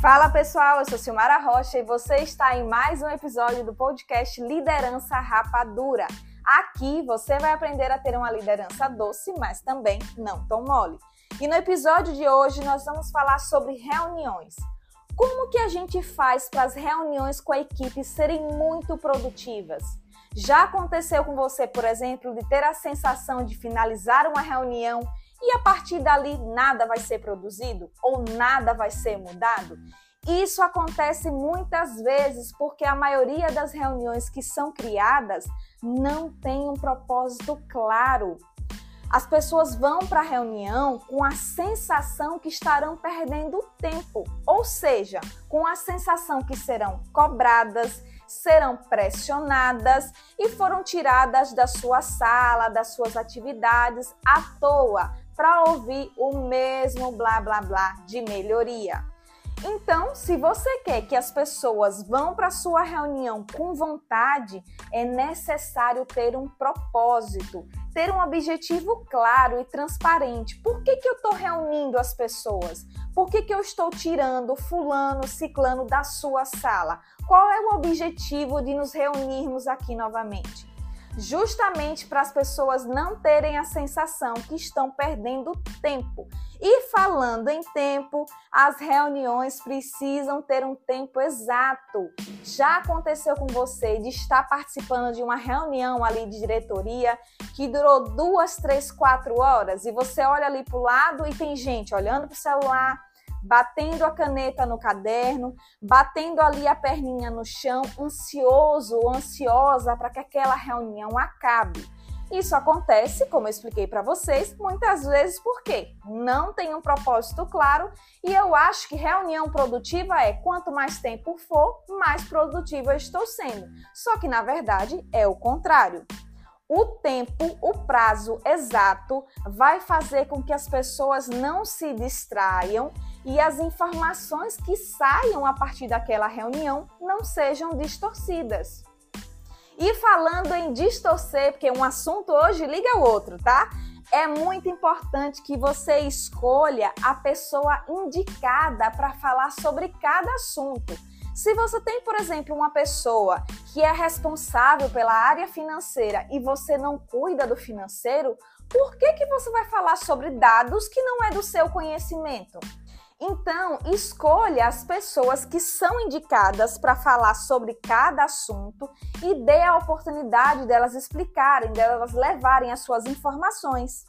Fala pessoal, eu sou Silmara Rocha e você está em mais um episódio do podcast Liderança Rapadura. Aqui você vai aprender a ter uma liderança doce, mas também não tão mole. E no episódio de hoje nós vamos falar sobre reuniões. Como que a gente faz para as reuniões com a equipe serem muito produtivas? Já aconteceu com você, por exemplo, de ter a sensação de finalizar uma reunião e a partir dali nada vai ser produzido ou nada vai ser mudado? Isso acontece muitas vezes porque a maioria das reuniões que são criadas não tem um propósito claro. As pessoas vão para a reunião com a sensação que estarão perdendo tempo, ou seja, com a sensação que serão cobradas, serão pressionadas e foram tiradas da sua sala, das suas atividades à toa, para ouvir o mesmo blá blá blá de melhoria. Então, se você quer que as pessoas vão para sua reunião com vontade, é necessário ter um propósito, ter um objetivo claro e transparente. Por que, que eu estou reunindo as pessoas? Por que, que eu estou tirando fulano, ciclano da sua sala? Qual é o objetivo de nos reunirmos aqui novamente? Justamente para as pessoas não terem a sensação que estão perdendo tempo. E falando em tempo, as reuniões precisam ter um tempo exato. Já aconteceu com você de estar participando de uma reunião ali de diretoria que durou duas, três, quatro horas e você olha ali para o lado e tem gente olhando para o celular batendo a caneta no caderno, batendo ali a perninha no chão, ansioso ou ansiosa para que aquela reunião acabe. Isso acontece, como eu expliquei para vocês, muitas vezes porque não tem um propósito claro e eu acho que reunião produtiva é quanto mais tempo for, mais produtiva estou sendo. Só que na verdade é o contrário. O tempo, o prazo exato vai fazer com que as pessoas não se distraiam e as informações que saiam a partir daquela reunião não sejam distorcidas. E falando em distorcer, porque um assunto hoje liga o outro, tá? É muito importante que você escolha a pessoa indicada para falar sobre cada assunto. Se você tem, por exemplo, uma pessoa que é responsável pela área financeira e você não cuida do financeiro, por que, que você vai falar sobre dados que não é do seu conhecimento? Então, escolha as pessoas que são indicadas para falar sobre cada assunto e dê a oportunidade delas explicarem, delas levarem as suas informações.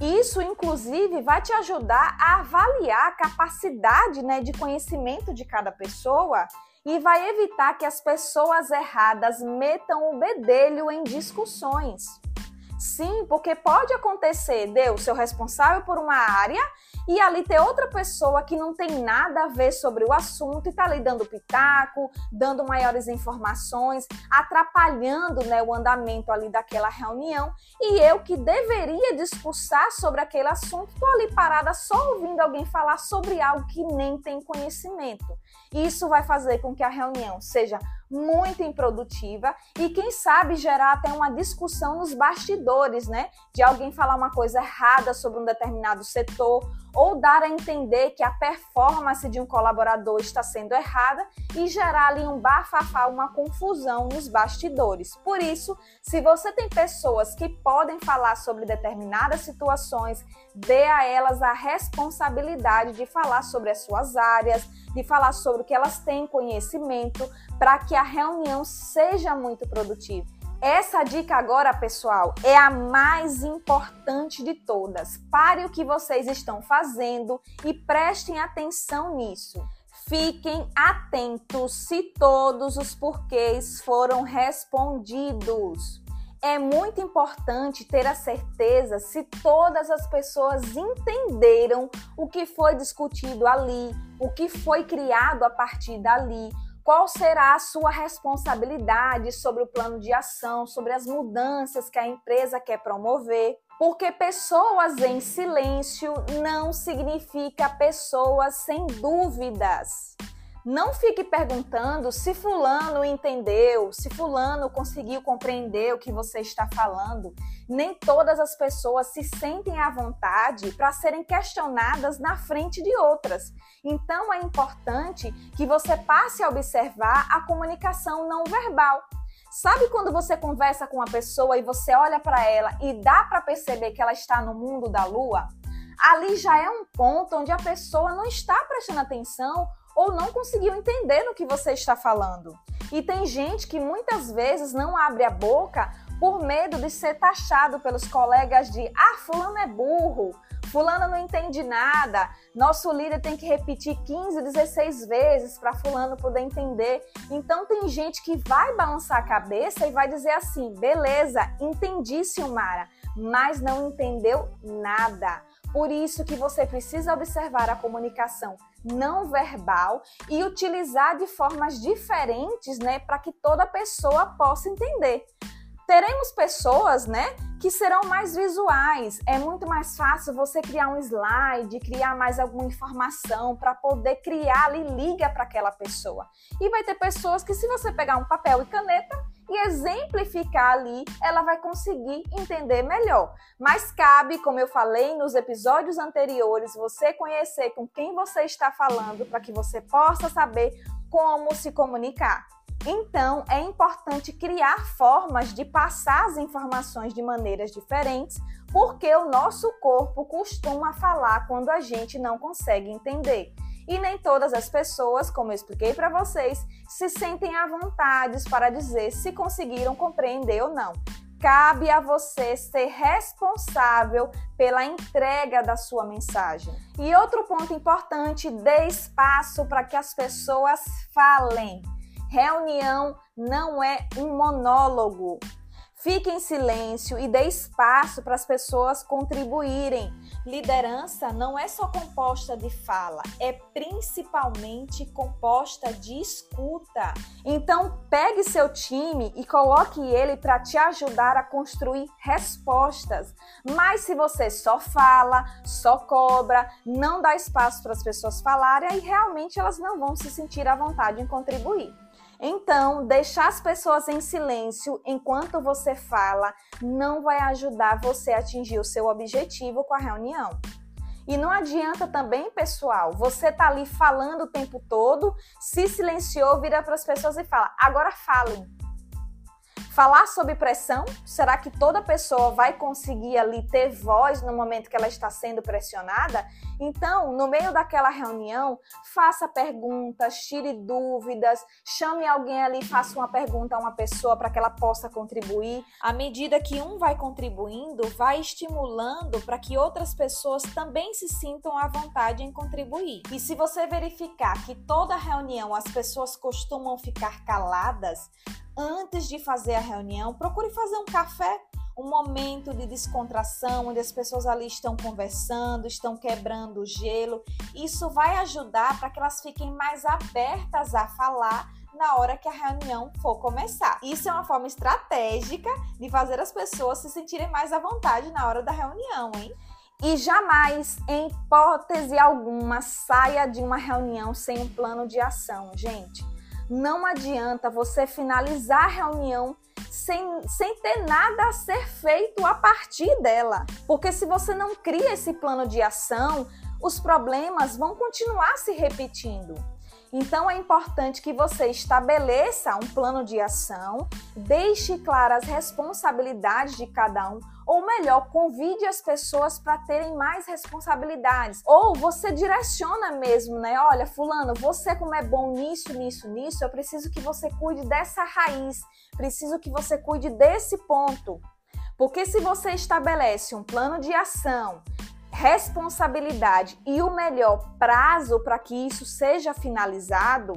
Isso, inclusive, vai te ajudar a avaliar a capacidade né, de conhecimento de cada pessoa e vai evitar que as pessoas erradas metam o bedelho em discussões. Sim, porque pode acontecer de eu ser responsável por uma área e ali ter outra pessoa que não tem nada a ver sobre o assunto e tá ali dando pitaco, dando maiores informações, atrapalhando né, o andamento ali daquela reunião. E eu que deveria discursar sobre aquele assunto, tô ali parada só ouvindo alguém falar sobre algo que nem tem conhecimento. Isso vai fazer com que a reunião seja muito improdutiva e quem sabe gerar até uma discussão nos bastidores, né? De alguém falar uma coisa errada sobre um determinado setor ou dar a entender que a performance de um colaborador está sendo errada e gerar ali um bafafá, uma confusão nos bastidores. Por isso, se você tem pessoas que podem falar sobre determinadas situações, dê a elas a responsabilidade de falar sobre as suas áreas, de falar sobre o que elas têm conhecimento, para que a reunião seja muito produtiva. Essa dica agora, pessoal, é a mais importante de todas. Pare o que vocês estão fazendo e prestem atenção nisso. Fiquem atentos se todos os porquês foram respondidos. É muito importante ter a certeza se todas as pessoas entenderam o que foi discutido ali, o que foi criado a partir dali, qual será a sua responsabilidade sobre o plano de ação, sobre as mudanças que a empresa quer promover. Porque pessoas em silêncio não significa pessoas sem dúvidas. Não fique perguntando se fulano entendeu, se fulano conseguiu compreender o que você está falando. Nem todas as pessoas se sentem à vontade para serem questionadas na frente de outras. Então é importante que você passe a observar a comunicação não verbal. Sabe quando você conversa com uma pessoa e você olha para ela e dá para perceber que ela está no mundo da lua? Ali já é um ponto onde a pessoa não está prestando atenção ou não conseguiu entender no que você está falando. E tem gente que muitas vezes não abre a boca por medo de ser taxado pelos colegas de ah, fulano é burro, fulano não entende nada, nosso líder tem que repetir 15, 16 vezes para fulano poder entender. Então tem gente que vai balançar a cabeça e vai dizer assim: "Beleza, entendi, Silmara", mas não entendeu nada. Por isso que você precisa observar a comunicação não verbal e utilizar de formas diferentes, né, para que toda pessoa possa entender. Teremos pessoas, né, que serão mais visuais. É muito mais fácil você criar um slide, criar mais alguma informação para poder criar ali liga para aquela pessoa. E vai ter pessoas que se você pegar um papel e caneta, e exemplificar ali, ela vai conseguir entender melhor. Mas cabe, como eu falei nos episódios anteriores, você conhecer com quem você está falando para que você possa saber como se comunicar. Então, é importante criar formas de passar as informações de maneiras diferentes, porque o nosso corpo costuma falar quando a gente não consegue entender. E nem todas as pessoas, como eu expliquei para vocês, se sentem à vontade para dizer se conseguiram compreender ou não. Cabe a você ser responsável pela entrega da sua mensagem. E outro ponto importante: dê espaço para que as pessoas falem. Reunião não é um monólogo. Fique em silêncio e dê espaço para as pessoas contribuírem. Liderança não é só composta de fala, é principalmente composta de escuta. Então, pegue seu time e coloque ele para te ajudar a construir respostas. Mas se você só fala, só cobra, não dá espaço para as pessoas falarem, aí realmente elas não vão se sentir à vontade em contribuir. Então, deixar as pessoas em silêncio enquanto você fala não vai ajudar você a atingir o seu objetivo com a reunião. E não adianta também, pessoal, você tá ali falando o tempo todo, se silenciou, vira para as pessoas e fala: agora falem. Falar sob pressão, será que toda pessoa vai conseguir ali ter voz no momento que ela está sendo pressionada? Então, no meio daquela reunião, faça perguntas, tire dúvidas, chame alguém ali, faça uma pergunta a uma pessoa para que ela possa contribuir. À medida que um vai contribuindo, vai estimulando para que outras pessoas também se sintam à vontade em contribuir. E se você verificar que toda reunião as pessoas costumam ficar caladas, antes de fazer a reunião, procure fazer um café, um momento de descontração, onde as pessoas ali estão conversando, estão quebrando o gelo. Isso vai ajudar para que elas fiquem mais abertas a falar na hora que a reunião for começar. Isso é uma forma estratégica de fazer as pessoas se sentirem mais à vontade na hora da reunião, hein? E jamais, em hipótese alguma, saia de uma reunião sem um plano de ação, gente não adianta você finalizar a reunião sem, sem ter nada a ser feito a partir dela. Porque se você não cria esse plano de ação, os problemas vão continuar se repetindo. Então é importante que você estabeleça um plano de ação, deixe claras as responsabilidades de cada um, ou melhor, convide as pessoas para terem mais responsabilidades. Ou você direciona mesmo, né? Olha, fulano, você como é bom nisso, nisso, nisso, eu preciso que você cuide dessa raiz, preciso que você cuide desse ponto. Porque se você estabelece um plano de ação, responsabilidade e o melhor prazo para que isso seja finalizado,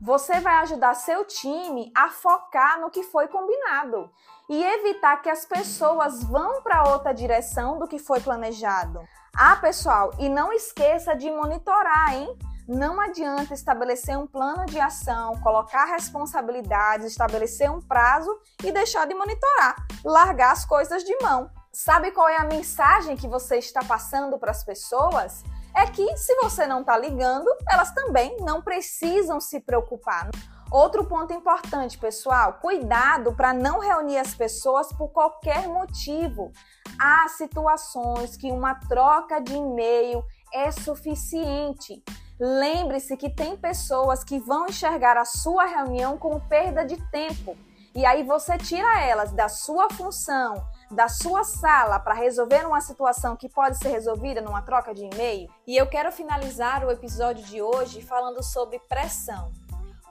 você vai ajudar seu time a focar no que foi combinado e evitar que as pessoas vão para outra direção do que foi planejado. Ah, pessoal, e não esqueça de monitorar, hein? Não adianta estabelecer um plano de ação, colocar responsabilidades, estabelecer um prazo e deixar de monitorar, largar as coisas de mão. Sabe qual é a mensagem que você está passando para as pessoas? é que se você não está ligando, elas também não precisam se preocupar. Outro ponto importante, pessoal, cuidado para não reunir as pessoas por qualquer motivo. Há situações que uma troca de e-mail é suficiente. Lembre-se que tem pessoas que vão enxergar a sua reunião como perda de tempo. E aí você tira elas da sua função, da sua sala para resolver uma situação que pode ser resolvida numa troca de e-mail. E eu quero finalizar o episódio de hoje falando sobre pressão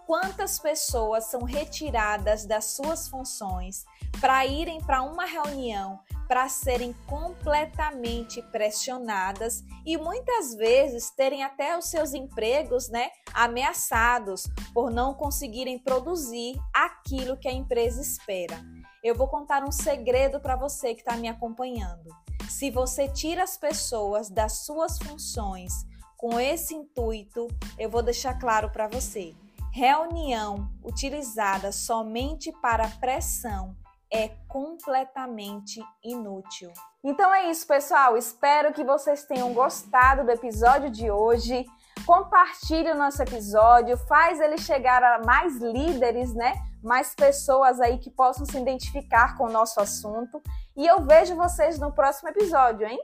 quantas pessoas são retiradas das suas funções para irem para uma reunião para serem completamente pressionadas e muitas vezes terem até os seus empregos, né, ameaçados por não conseguirem produzir aquilo que a empresa espera. Eu vou contar um segredo para você que está me acompanhando. Se você tira as pessoas das suas funções com esse intuito, eu vou deixar claro para você reunião utilizada somente para pressão é completamente inútil. Então é isso, pessoal. Espero que vocês tenham gostado do episódio de hoje. Compartilhe o nosso episódio, faz ele chegar a mais líderes, né? Mais pessoas aí que possam se identificar com o nosso assunto. E eu vejo vocês no próximo episódio, hein?